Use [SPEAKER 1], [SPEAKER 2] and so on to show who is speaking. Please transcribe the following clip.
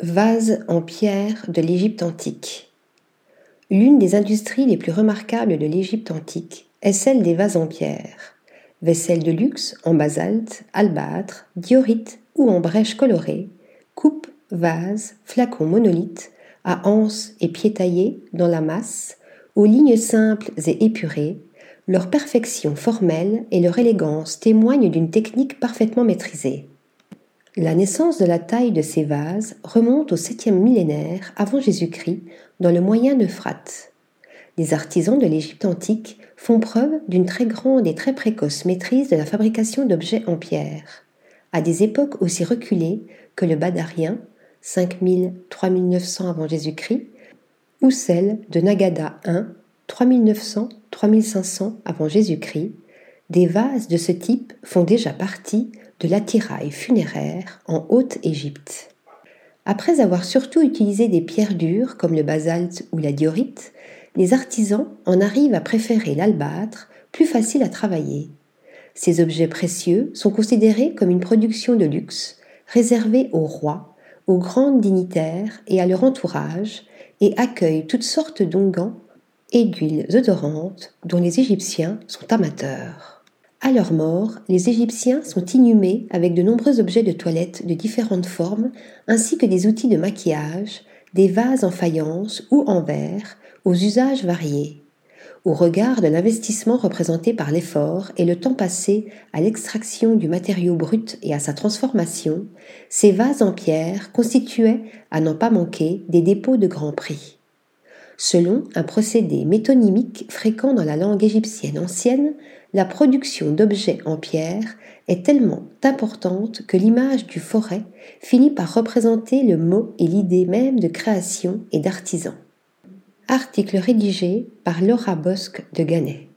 [SPEAKER 1] Vase en pierre de l'Égypte antique. L'une des industries les plus remarquables de l'Égypte antique est celle des vases en pierre. Vaisselle de luxe en basalte, albâtre, diorite ou en brèche colorée, coupes, vases, flacons monolithes, à anses et pieds taillés dans la masse, aux lignes simples et épurées, leur perfection formelle et leur élégance témoignent d'une technique parfaitement maîtrisée. La naissance de la taille de ces vases remonte au 7e millénaire avant Jésus-Christ dans le moyen Euphrate. Les artisans de l'Égypte antique font preuve d'une très grande et très précoce maîtrise de la fabrication d'objets en pierre, à des époques aussi reculées que le badarien, 5000-3900 avant Jésus-Christ, ou celle de Nagada I, 3900-3500 avant Jésus-Christ, des vases de ce type font déjà partie de l'attirail funéraire en Haute-Égypte. Après avoir surtout utilisé des pierres dures comme le basalte ou la diorite, les artisans en arrivent à préférer l'albâtre, plus facile à travailler. Ces objets précieux sont considérés comme une production de luxe, réservée aux rois, aux grandes dignitaires et à leur entourage, et accueillent toutes sortes d'onguents et d'huiles odorantes dont les Égyptiens sont amateurs. À leur mort, les Égyptiens sont inhumés avec de nombreux objets de toilette de différentes formes, ainsi que des outils de maquillage, des vases en faïence ou en verre, aux usages variés. Au regard de l'investissement représenté par l'effort et le temps passé à l'extraction du matériau brut et à sa transformation, ces vases en pierre constituaient, à n'en pas manquer, des dépôts de grand prix. Selon un procédé métonymique fréquent dans la langue égyptienne ancienne, la production d'objets en pierre est tellement importante que l'image du forêt finit par représenter le mot et l'idée même de création et d'artisan. Article rédigé par Laura Bosque de Gannet.